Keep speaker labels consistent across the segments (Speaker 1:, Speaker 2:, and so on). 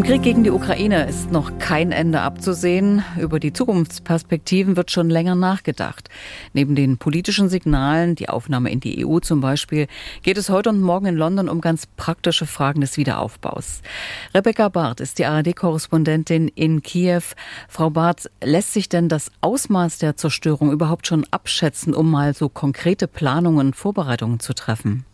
Speaker 1: Im Krieg gegen die Ukraine ist noch kein Ende abzusehen. Über die Zukunftsperspektiven wird schon länger nachgedacht. Neben den politischen Signalen, die Aufnahme in die EU zum Beispiel, geht es heute und morgen in London um ganz praktische Fragen des Wiederaufbaus. Rebecca Barth ist die ARD-Korrespondentin in Kiew. Frau Barth, lässt sich denn das Ausmaß der Zerstörung überhaupt schon abschätzen, um mal so konkrete Planungen und Vorbereitungen zu treffen?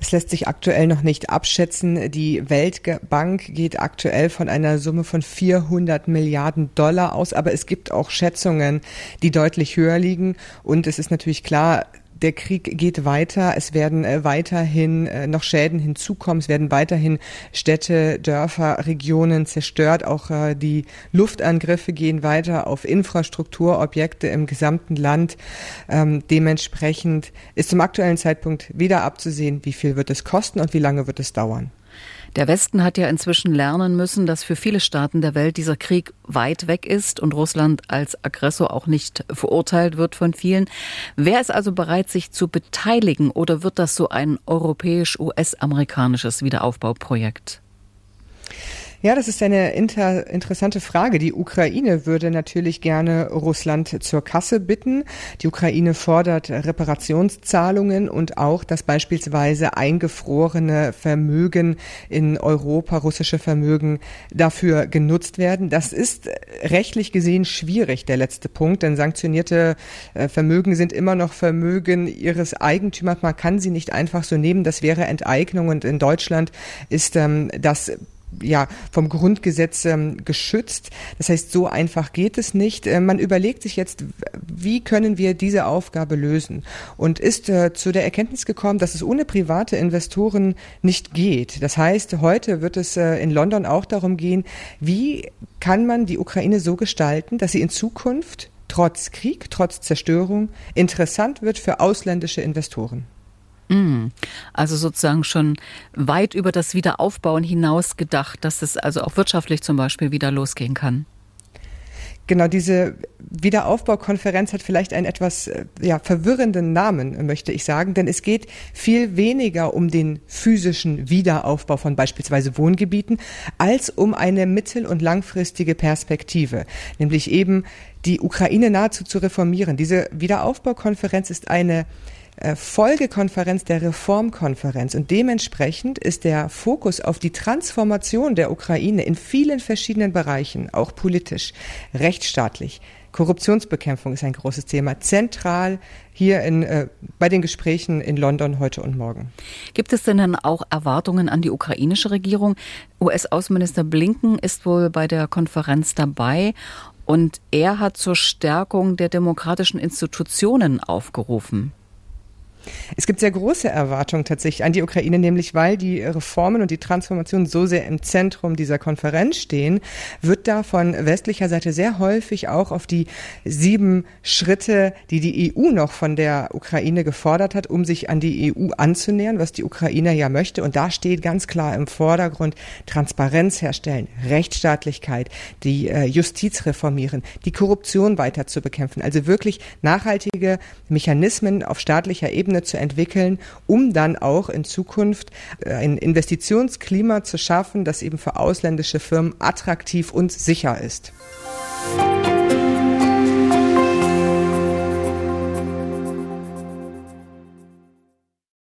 Speaker 2: Das lässt sich aktuell noch nicht abschätzen. Die Weltbank geht aktuell von einer Summe von 400 Milliarden Dollar aus, aber es gibt auch Schätzungen, die deutlich höher liegen. Und es ist natürlich klar, der Krieg geht weiter. Es werden äh, weiterhin äh, noch Schäden hinzukommen. Es werden weiterhin Städte, Dörfer, Regionen zerstört. Auch äh, die Luftangriffe gehen weiter auf Infrastrukturobjekte im gesamten Land. Ähm, dementsprechend ist zum aktuellen Zeitpunkt wieder abzusehen, wie viel wird es kosten und wie lange wird es dauern.
Speaker 1: Der Westen hat ja inzwischen lernen müssen, dass für viele Staaten der Welt dieser Krieg weit weg ist und Russland als Aggressor auch nicht verurteilt wird von vielen. Wer ist also bereit, sich zu beteiligen oder wird das so ein europäisch-US-amerikanisches Wiederaufbauprojekt?
Speaker 2: Ja, das ist eine inter interessante Frage. Die Ukraine würde natürlich gerne Russland zur Kasse bitten. Die Ukraine fordert Reparationszahlungen und auch, dass beispielsweise eingefrorene Vermögen in Europa, russische Vermögen, dafür genutzt werden. Das ist rechtlich gesehen schwierig, der letzte Punkt, denn sanktionierte äh, Vermögen sind immer noch Vermögen ihres Eigentümers. Man kann sie nicht einfach so nehmen. Das wäre Enteignung und in Deutschland ist ähm, das ja vom Grundgesetz ähm, geschützt. Das heißt, so einfach geht es nicht. Äh, man überlegt sich jetzt, wie können wir diese Aufgabe lösen und ist äh, zu der Erkenntnis gekommen, dass es ohne private Investoren nicht geht. Das heißt, heute wird es äh, in London auch darum gehen, wie kann man die Ukraine so gestalten, dass sie in Zukunft trotz Krieg, trotz Zerstörung interessant wird für ausländische Investoren.
Speaker 1: Mm. Also sozusagen schon weit über das Wiederaufbauen hinaus gedacht, dass es also auch wirtschaftlich zum Beispiel wieder losgehen kann.
Speaker 2: Genau, diese Wiederaufbaukonferenz hat vielleicht einen etwas äh, ja, verwirrenden Namen, möchte ich sagen, denn es geht viel weniger um den physischen Wiederaufbau von beispielsweise Wohngebieten, als um eine mittel- und langfristige Perspektive, nämlich eben die Ukraine nahezu zu reformieren. Diese Wiederaufbaukonferenz ist eine Folgekonferenz der Reformkonferenz. Und dementsprechend ist der Fokus auf die Transformation der Ukraine in vielen verschiedenen Bereichen, auch politisch, rechtsstaatlich, Korruptionsbekämpfung ist ein großes Thema, zentral hier in, äh, bei den Gesprächen in London heute und morgen.
Speaker 1: Gibt es denn dann auch Erwartungen an die ukrainische Regierung? US-Außenminister Blinken ist wohl bei der Konferenz dabei und er hat zur Stärkung der demokratischen Institutionen aufgerufen.
Speaker 2: Es gibt sehr große Erwartungen tatsächlich an die Ukraine, nämlich weil die Reformen und die Transformation so sehr im Zentrum dieser Konferenz stehen, wird da von westlicher Seite sehr häufig auch auf die sieben Schritte, die die EU noch von der Ukraine gefordert hat, um sich an die EU anzunähern, was die Ukraine ja möchte. Und da steht ganz klar im Vordergrund Transparenz herstellen, Rechtsstaatlichkeit, die äh, Justiz reformieren, die Korruption weiter zu bekämpfen. Also wirklich nachhaltige Mechanismen auf staatlicher Ebene Ebene zu entwickeln, um dann auch in Zukunft äh, ein Investitionsklima zu schaffen, das eben für ausländische Firmen attraktiv und sicher ist.